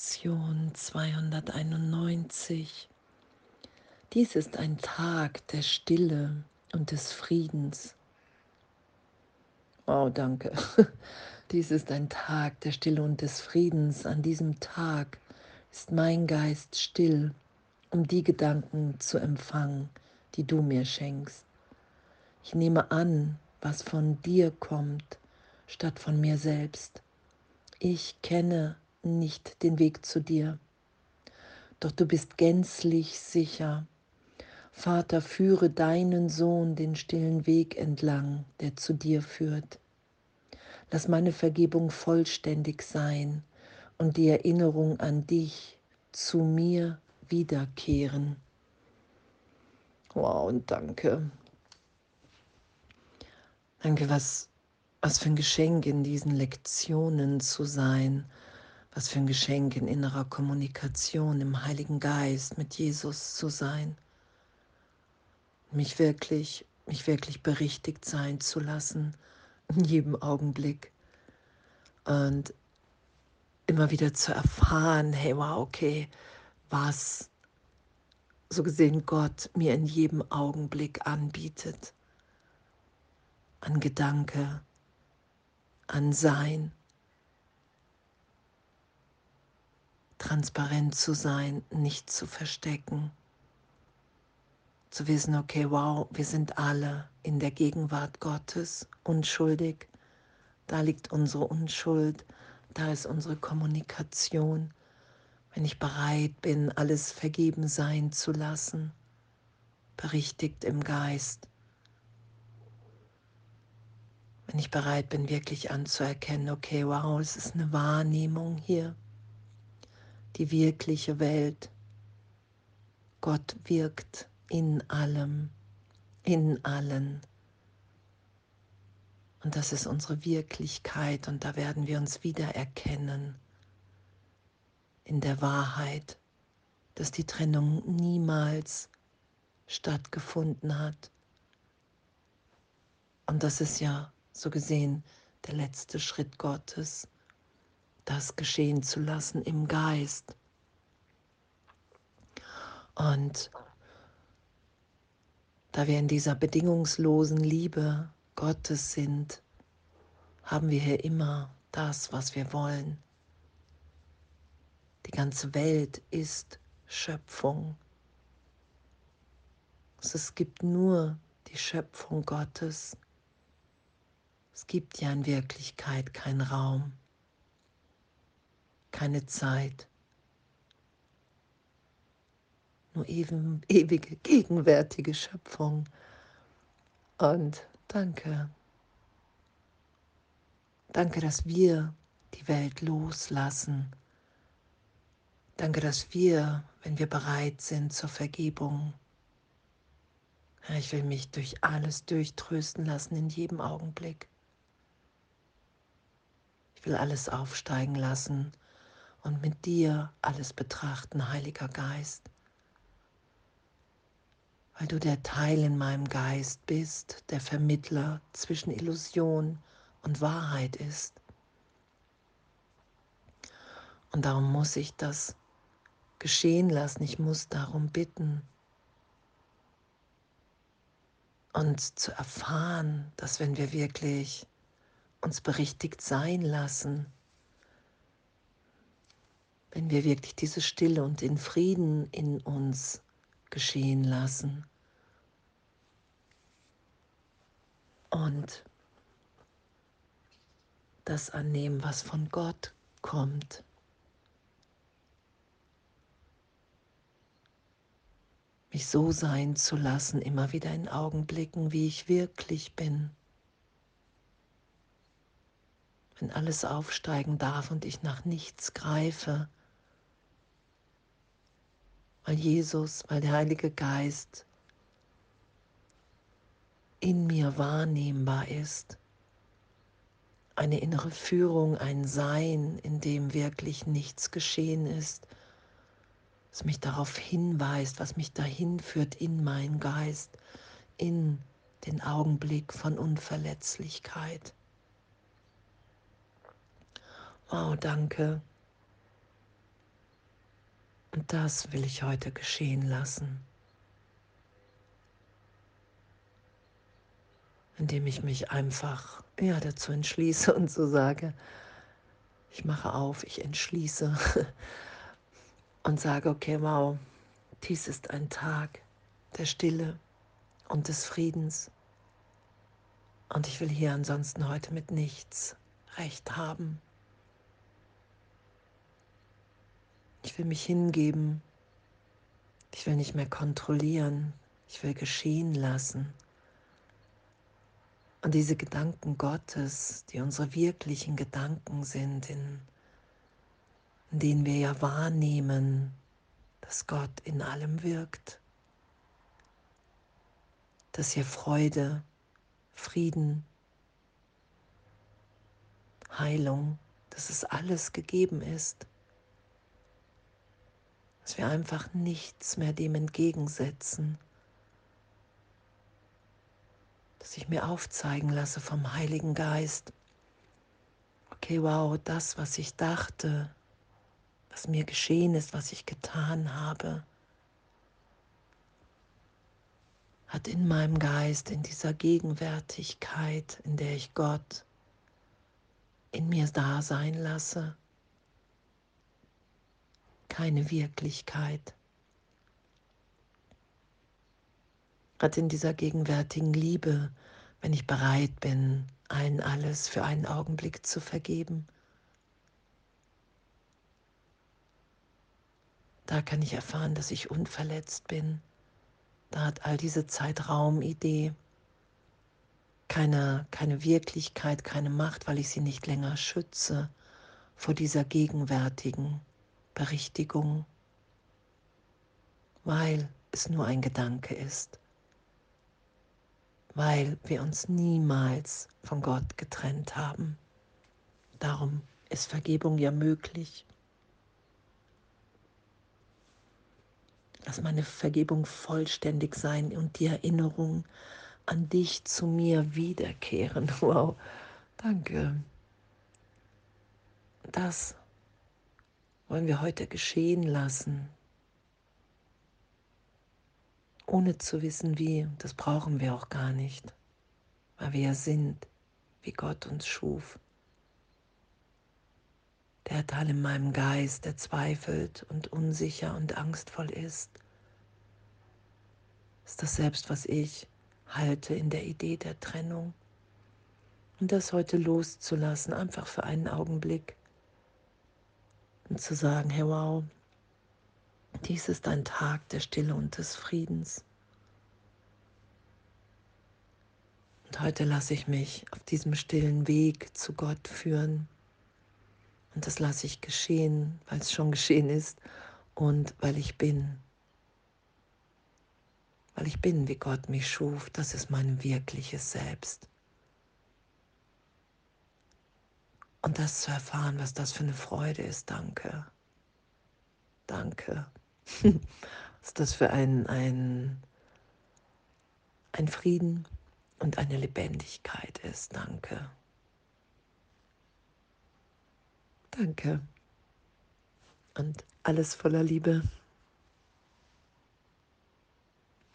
Lektion 291. Dies ist ein Tag der Stille und des Friedens. Oh, danke. Dies ist ein Tag der Stille und des Friedens. An diesem Tag ist mein Geist still, um die Gedanken zu empfangen, die du mir schenkst. Ich nehme an, was von dir kommt, statt von mir selbst. Ich kenne nicht den Weg zu dir. Doch du bist gänzlich sicher. Vater, führe deinen Sohn den stillen Weg entlang, der zu dir führt. Lass meine Vergebung vollständig sein und die Erinnerung an dich zu mir wiederkehren. Wow, und danke. Danke, was, was für ein Geschenk in diesen Lektionen zu sein was für ein Geschenk in innerer Kommunikation im Heiligen Geist mit Jesus zu sein. Mich wirklich, mich wirklich berichtigt sein zu lassen in jedem Augenblick. Und immer wieder zu erfahren, hey, wow, okay, was so gesehen Gott mir in jedem Augenblick anbietet. An Gedanke, an Sein, transparent zu sein, nicht zu verstecken. Zu wissen, okay, wow, wir sind alle in der Gegenwart Gottes unschuldig. Da liegt unsere Unschuld, da ist unsere Kommunikation. Wenn ich bereit bin, alles vergeben sein zu lassen, berichtigt im Geist. Wenn ich bereit bin, wirklich anzuerkennen, okay, wow, es ist eine Wahrnehmung hier die wirkliche Welt. Gott wirkt in allem, in allen. Und das ist unsere Wirklichkeit und da werden wir uns wieder erkennen in der Wahrheit, dass die Trennung niemals stattgefunden hat. Und das ist ja so gesehen der letzte Schritt Gottes, das geschehen zu lassen im Geist. Und da wir in dieser bedingungslosen Liebe Gottes sind, haben wir hier immer das, was wir wollen. Die ganze Welt ist Schöpfung. Es gibt nur die Schöpfung Gottes. Es gibt ja in Wirklichkeit keinen Raum keine Zeit. Nur eben, ewige, gegenwärtige Schöpfung. Und danke. Danke, dass wir die Welt loslassen. Danke, dass wir, wenn wir bereit sind zur Vergebung, ich will mich durch alles durchtrösten lassen in jedem Augenblick. Ich will alles aufsteigen lassen und mit dir alles betrachten, Heiliger Geist, weil du der Teil in meinem Geist bist, der Vermittler zwischen Illusion und Wahrheit ist. Und darum muss ich das geschehen lassen, ich muss darum bitten. Und zu erfahren, dass wenn wir wirklich uns berichtigt sein lassen, wenn wir wirklich diese Stille und den Frieden in uns geschehen lassen. Und das annehmen, was von Gott kommt. Mich so sein zu lassen, immer wieder in Augenblicken, wie ich wirklich bin. Wenn alles aufsteigen darf und ich nach nichts greife, weil Jesus, weil der Heilige Geist in mir wahrnehmbar ist. Eine innere Führung, ein Sein, in dem wirklich nichts geschehen ist, was mich darauf hinweist, was mich dahin führt in meinen Geist, in den Augenblick von Unverletzlichkeit. Wow, danke. Das will ich heute geschehen lassen, indem ich mich einfach ja, dazu entschließe und so sage, ich mache auf, ich entschließe und sage, okay, wow, dies ist ein Tag der Stille und des Friedens. Und ich will hier ansonsten heute mit nichts recht haben. Ich will mich hingeben. Ich will nicht mehr kontrollieren. Ich will geschehen lassen. Und diese Gedanken Gottes, die unsere wirklichen Gedanken sind, in, in denen wir ja wahrnehmen, dass Gott in allem wirkt, dass hier Freude, Frieden, Heilung, dass es alles gegeben ist, dass wir einfach nichts mehr dem entgegensetzen, dass ich mir aufzeigen lasse vom Heiligen Geist, okay, wow, das, was ich dachte, was mir geschehen ist, was ich getan habe, hat in meinem Geist, in dieser Gegenwärtigkeit, in der ich Gott in mir da sein lasse, keine Wirklichkeit. Hat in dieser gegenwärtigen Liebe, wenn ich bereit bin, allen alles für einen Augenblick zu vergeben. Da kann ich erfahren, dass ich unverletzt bin. Da hat all diese Zeitraumidee keine, keine Wirklichkeit, keine Macht, weil ich sie nicht länger schütze vor dieser gegenwärtigen Berichtigung, weil es nur ein Gedanke ist, weil wir uns niemals von Gott getrennt haben. Darum ist Vergebung ja möglich. Lass meine Vergebung vollständig sein und die Erinnerung an dich zu mir wiederkehren. Wow, danke. Das wollen wir heute geschehen lassen, ohne zu wissen wie. Das brauchen wir auch gar nicht, weil wir ja sind, wie Gott uns schuf. Der Teil in meinem Geist, der zweifelt und unsicher und angstvoll ist, ist das selbst, was ich halte in der Idee der Trennung. Und das heute loszulassen, einfach für einen Augenblick. Und zu sagen, hey wow, dies ist ein Tag der Stille und des Friedens. Und heute lasse ich mich auf diesem stillen Weg zu Gott führen. Und das lasse ich geschehen, weil es schon geschehen ist und weil ich bin weil ich bin, wie Gott mich schuf. Das ist mein wirkliches Selbst. Und das zu erfahren, was das für eine Freude ist, danke. Danke. was das für ein, ein, ein Frieden und eine Lebendigkeit ist, danke. Danke. Und alles voller Liebe.